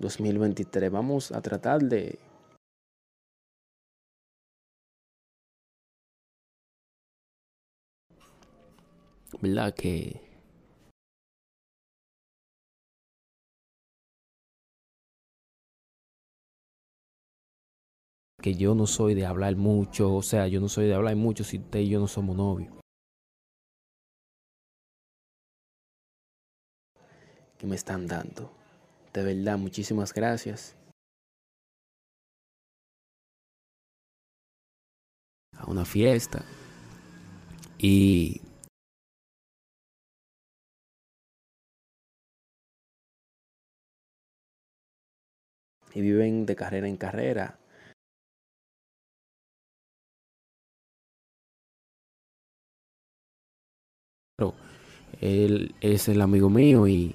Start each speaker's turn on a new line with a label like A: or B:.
A: 2023 vamos a tratar de ¿verdad? Que que yo no soy de hablar mucho, o sea, yo no soy de hablar mucho si usted y yo no somos novios. Que me están dando. De verdad, muchísimas gracias. A una fiesta. Y y viven de carrera en carrera. Él es el amigo mío y